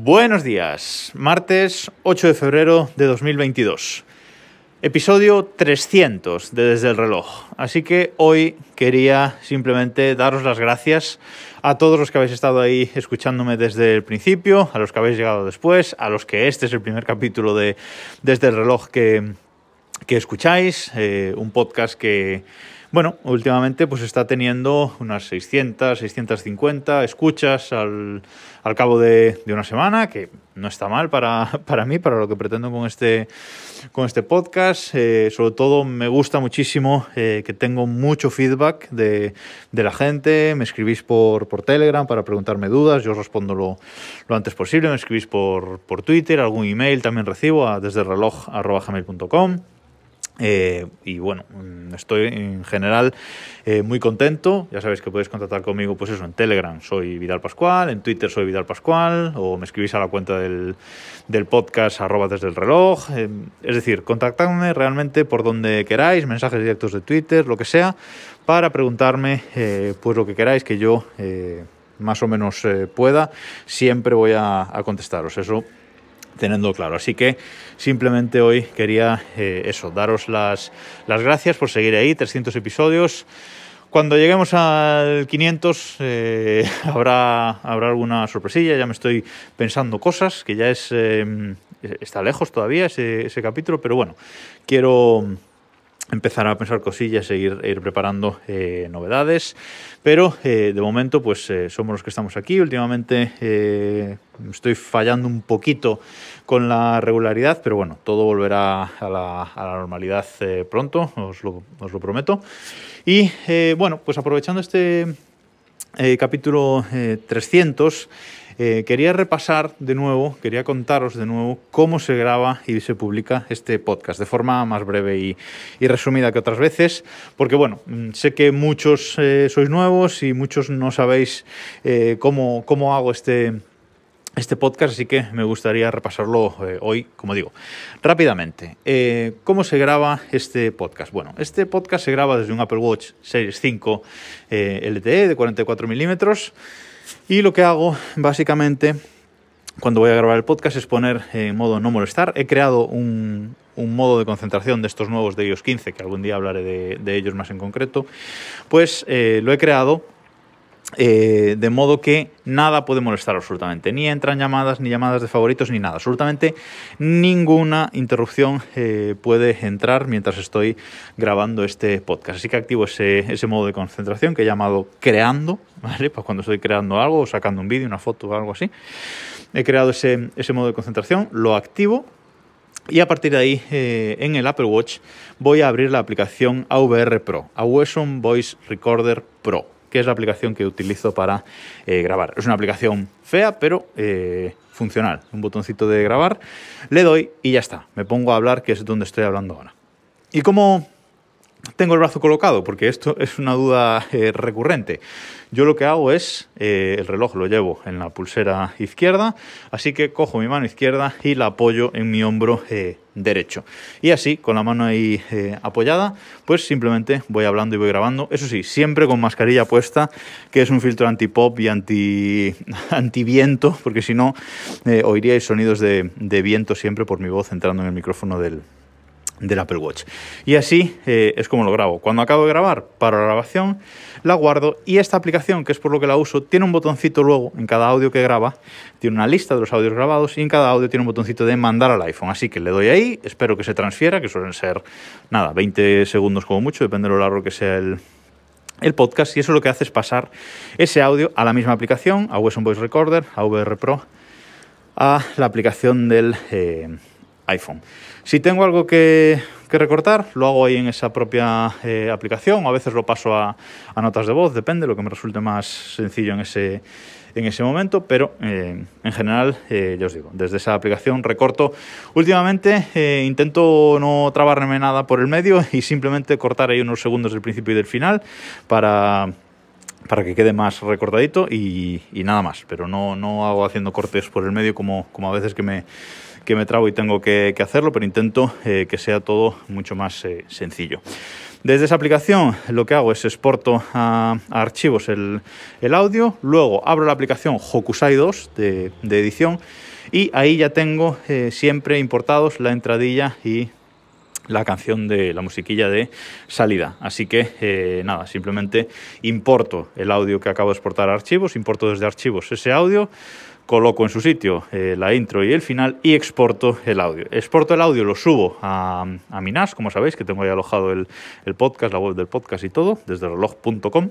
Buenos días, martes 8 de febrero de 2022. Episodio 300 de Desde el reloj. Así que hoy quería simplemente daros las gracias a todos los que habéis estado ahí escuchándome desde el principio, a los que habéis llegado después, a los que este es el primer capítulo de Desde el reloj que, que escucháis, eh, un podcast que bueno, últimamente pues está teniendo unas 600, 650 escuchas al, al cabo de, de, una semana, que no está mal para, para, mí, para lo que pretendo con este, con este podcast. Eh, sobre todo me gusta muchísimo eh, que tengo mucho feedback de, de, la gente. Me escribís por, por Telegram para preguntarme dudas, yo os respondo lo, lo antes posible. Me escribís por, por Twitter, algún email también recibo a desde reloj.gmail.com. Eh, y bueno, mm, estoy en general eh, muy contento. Ya sabéis que podéis contactar conmigo, pues eso, en Telegram soy Vidal Pascual, en Twitter soy Vidal Pascual, o me escribís a la cuenta del, del podcast arroba desde el reloj. Eh, es decir, contactadme realmente por donde queráis, mensajes directos de Twitter, lo que sea, para preguntarme eh, pues lo que queráis que yo más o menos pueda. Siempre voy a contestaros. Eso teniendo claro. Así que simplemente hoy quería eh, eso, daros las, las gracias por seguir ahí, 300 episodios. Cuando lleguemos al 500 eh, habrá, habrá alguna sorpresilla, ya me estoy pensando cosas, que ya es eh, está lejos todavía ese, ese capítulo, pero bueno, quiero empezar a pensar cosillas e ir, preparando eh, novedades. Pero eh, de momento, pues eh, somos los que estamos aquí. Últimamente estoy fallando un poquito con la regularidad, pero bueno, todo volverá a la, normalidad pronto, os lo, os lo, prometo. Y bueno, pues aprovechando este capítulo 300, eh, quería repasar de nuevo, quería contaros de nuevo cómo se graba y se publica este podcast de forma más breve y, resumida que otras veces, porque bueno, sé que muchos eh, sois nuevos y muchos no sabéis eh, cómo, cómo hago este, este podcast, así que me gustaría repasarlo hoy, como digo. Rápidamente, ¿cómo se graba este podcast? Bueno, este podcast se graba desde un Apple Watch Series 5 eh, LTE de 44 milímetros. Y lo que hago básicamente cuando voy a grabar el podcast es poner en modo no molestar. He creado un, modo de concentración de estos nuevos de iOS 15, que algún día hablaré de, de ellos más en concreto. Pues eh, lo he creado eh, de modo que nada puede molestar absolutamente. Ni entran llamadas, ni llamadas de favoritos, ni nada. Absolutamente ninguna interrupción eh, puede entrar mientras estoy grabando este podcast. Así que activo ese, ese modo de concentración que he llamado creando, ¿vale? Para cuando estoy creando algo o sacando un vídeo, una foto o algo así. He creado ese, ese modo de concentración, lo activo y a partir de ahí, eh, en el Apple Watch, voy a abrir la aplicación AVR Pro, Awesome Voice Recorder Pro que es la aplicación que utilizo para eh, grabar. Es una aplicación fea, pero eh, funcional. Un botoncito de grabar, le doy y ya está. Me pongo a hablar, que es donde estoy hablando ahora. ¿Y cómo tengo el brazo colocado? Porque esto es una duda eh, recurrente. Yo lo que hago es, eh, el reloj lo llevo en la pulsera izquierda, así que cojo mi mano izquierda y la apoyo en mi hombro eh, derecho. Y así, con la mano ahí apoyada, pues simplemente voy hablando y voy grabando. Eso sí, siempre con mascarilla puesta, que es un filtro anti-pop y anti, anti-viento, porque si no, oiríais sonidos de, de viento siempre por mi voz entrando en el micrófono del, del Apple Watch. Y así eh, es como lo grabo. Cuando acabo de grabar, paro la grabación, la guardo y esta aplicación, que es por lo que la uso, tiene un botoncito luego en cada audio que graba, tiene una lista de los audios grabados y en cada audio tiene un botoncito de mandar al iPhone. Así que le doy ahí, espero que se transfiera, que suelen ser, nada, 20 segundos como mucho, depende de lo largo que sea el, podcast y eso lo que hace es pasar ese audio a la misma aplicación, a Wesson Voice Recorder, a VR Pro, a la aplicación del eh, iPhone. Si tengo algo que, recortar, lo hago ahí en esa propia eh, aplicación, a veces lo paso a, notas de voz, depende, lo que me resulte más sencillo en ese, en ese momento, pero eh, en general, eh, ya os digo, desde esa aplicación recorto. Últimamente eh, intento no trabarme nada por el medio y simplemente cortar ahí unos segundos del principio y del final para que quede más recortadito y, nada más, pero no, no, hago haciendo cortes por el medio como, como a veces que me, que me trago y tengo que, hacerlo, pero intento eh, que sea todo mucho más eh, sencillo. Desde esa aplicación lo que hago es exporto a, archivos el, audio, luego abro la aplicación Hokusai 2 de, edición y ahí ya tengo eh, siempre importados la entradilla y la canción de la musiquilla de salida. Así que nada, simplemente importo el audio que acabo de exportar a archivos, importo desde archivos ese audio, coloco en su sitio eh, la intro y el final y exporto el audio. Exporto el audio, lo subo a, a mi NAS, como sabéis, que tengo ahí alojado el, podcast, la web del podcast y todo, desde reloj.com.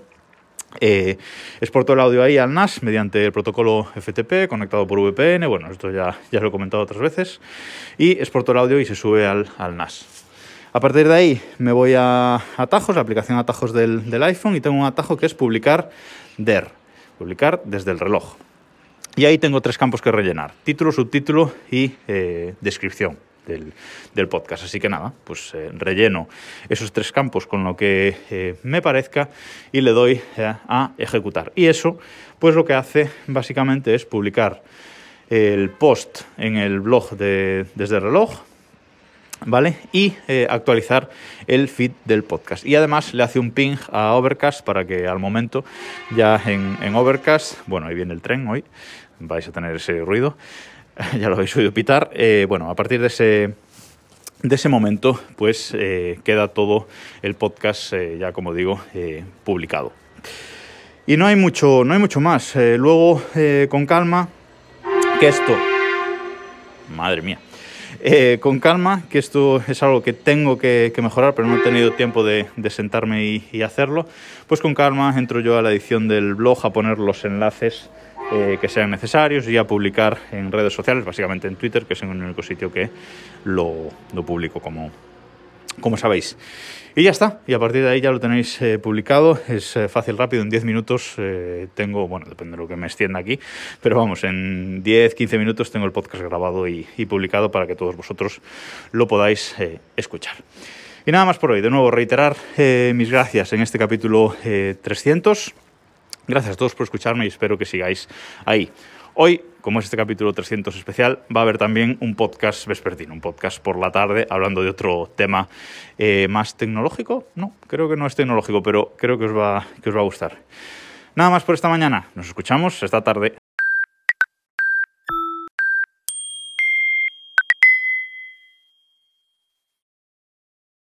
Eh, exporto el audio ahí al NAS mediante el protocolo FTP conectado por VPN, bueno, esto ya, ya lo he comentado otras veces, y exporto el audio y se sube al, al NAS. A partir de ahí me voy a atajos, la aplicación atajos del, del iPhone, y tengo un atajo que es publicar DER, publicar desde el reloj. Y ahí tengo tres campos que rellenar, título, subtítulo y eh, descripción. Del, podcast. Así que nada, pues eh, relleno esos tres campos con lo que eh, me parezca y le doy a ejecutar. Y eso, pues lo que hace básicamente es publicar el post en el blog de, desde el reloj, ¿vale? Y eh, actualizar el feed del podcast. Y además le hace un ping a Overcast para que al momento ya en, Overcast, bueno, ahí viene el tren hoy, vais a tener ese ruido, ya lo habéis oído pitar, eh, bueno, a partir de ese... De ese momento, pues eh, queda todo el podcast, ya como digo, publicado. Y no hay mucho, no hay mucho más. luego, con calma, que esto, madre mía, eh, con calma, que esto es algo que tengo que, mejorar, pero no he tenido tiempo de, sentarme y, hacerlo, pues con calma entro yo a la edición del blog a poner los enlaces eh, que sean necesarios y a publicar en redes sociales, básicamente en Twitter, que es el único sitio que lo, lo publico como, como sabéis. Y ya está, y a partir de ahí ya lo tenéis eh, publicado, es eh, fácil, rápido, en 10 minutos eh, tengo, bueno, depende de lo que me extienda aquí, pero vamos, en 10, 15 minutos tengo el podcast grabado y, publicado para que todos vosotros lo podáis escuchar. Y nada más por hoy, de nuevo reiterar mis gracias en este capítulo 300. Gracias a todos por escucharme y espero que sigáis ahí. Hoy, como es este capítulo 300 especial, va a haber también un podcast vespertino, un podcast por la tarde hablando de otro tema eh, más tecnológico. No, creo que no es tecnológico, pero creo que os, va, que os va a gustar. Nada más por esta mañana. Nos escuchamos esta tarde.